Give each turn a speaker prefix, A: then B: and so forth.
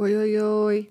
A: Uy, uy, uy.